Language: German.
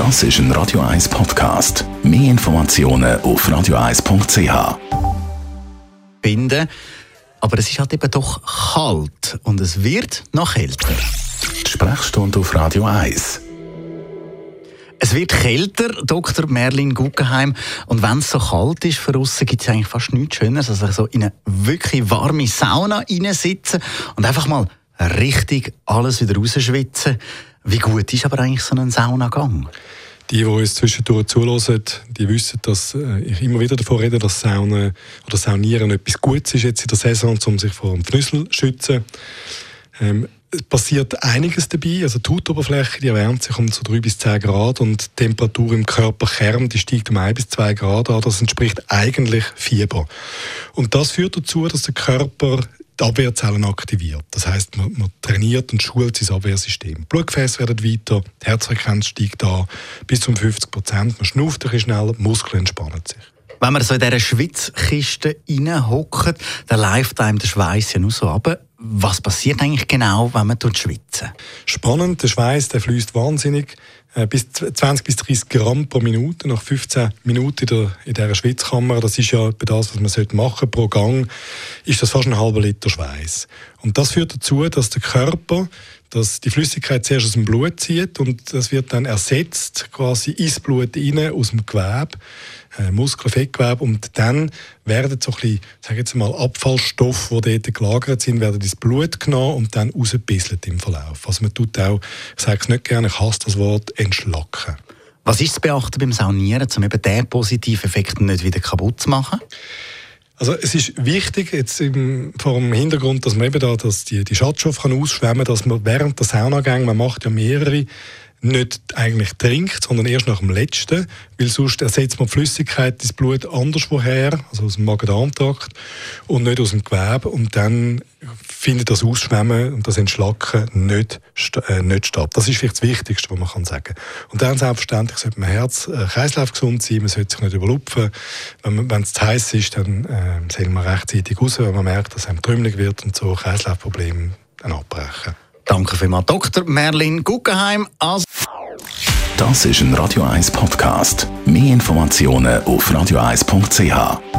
Das ist ein Radio 1 Podcast. Mehr Informationen auf radio1.ch. Binden. Aber es ist halt eben doch kalt und es wird noch kälter. Die Sprechstunde auf Radio 1. Es wird kälter, Dr. Merlin Guggenheim. Und wenn es so kalt ist für uns, gibt es eigentlich fast nichts Schöneres, als so in eine wirklich warme Sauna reinsitzen und einfach mal richtig alles wieder rausschwitzen. Wie gut ist aber eigentlich so ein Saunagang? Die, die uns zwischendurch zulassen, die wissen, dass äh, ich immer wieder davon rede, dass Sauna oder Saunieren etwas Gutes ist jetzt in der Saison, um sich vor dem Fnüssel zu schützen. Ähm, es passiert einiges dabei. Also die Hautoberfläche die erwärmt sich um so 3 bis 10 Grad und die Temperatur im Körperkern die steigt um 1 bis 2 Grad an. Das entspricht eigentlich Fieber. Und das führt dazu, dass der Körper die Abwehrzellen aktiviert. Das heißt, man, man, trainiert und schult sein Abwehrsystem. Blutgefäße werden weiter, die Herzfrequenz steigt an bis um 50 Prozent. Man schnauft ein schneller, Muskeln entspannen sich. Wenn man so in dieser Schwitzkiste reinhockt, dann läuft einem der Schweiß ja nur so ab. Was passiert eigentlich genau, wenn man schwitzen? Spannend, der Schweiß der fließt wahnsinnig bis 20 bis 30 Gramm pro Minute nach 15 Minuten in, der, in dieser Schwitzkammer. Das ist ja bei das, was man machen sollte pro Gang, ist das fast ein halber Liter Schweiß. Und das führt dazu, dass der Körper dass die Flüssigkeit zuerst aus dem Blut zieht und das wird dann ersetzt quasi ins Blut rein, aus dem Gewebe, äh, Muskel, Fettgewebe und dann werden so ein bisschen, sag jetzt mal, Abfallstoffe, die dort gelagert sind, werden ins Blut genommen und dann rausgebisselt im Verlauf. Also man tut auch, ich sage es nicht gerne, ich hasse das Wort, entschlacken. Was ist zu beachten beim Saunieren, um eben diesen positiven Effekt nicht wieder kaputt zu machen? Also es ist wichtig, jetzt im, vor dem Hintergrund, dass man eben da dass die, die Schadstoffe kann ausschwemmen kann, dass man während der Saunagänge, man macht ja mehrere, nicht eigentlich trinkt, sondern erst nach dem letzten, weil sonst ersetzt man die Flüssigkeit ins Blut anderswoher, also aus dem Magen-Darm-Trakt und nicht aus dem Gewebe und dann findet das Ausschwemmen und das Entschlacken nicht, äh, nicht statt. Das ist vielleicht das Wichtigste, was man kann sagen Und dann selbstverständlich sollte man Herz, äh, Kreislauf gesund sein, man sollte sich nicht überlupfen. Wenn es zu heiß ist, dann äh, soll man rechtzeitig raus, wenn man merkt, dass einem trümmelig wird und so Kreislaufprobleme dann abbrechen. Danke vielmals, Dr. Merlin Guggenheim. Also das ist ein Radio 1 Podcast. Mehr Informationen auf radio1.ch.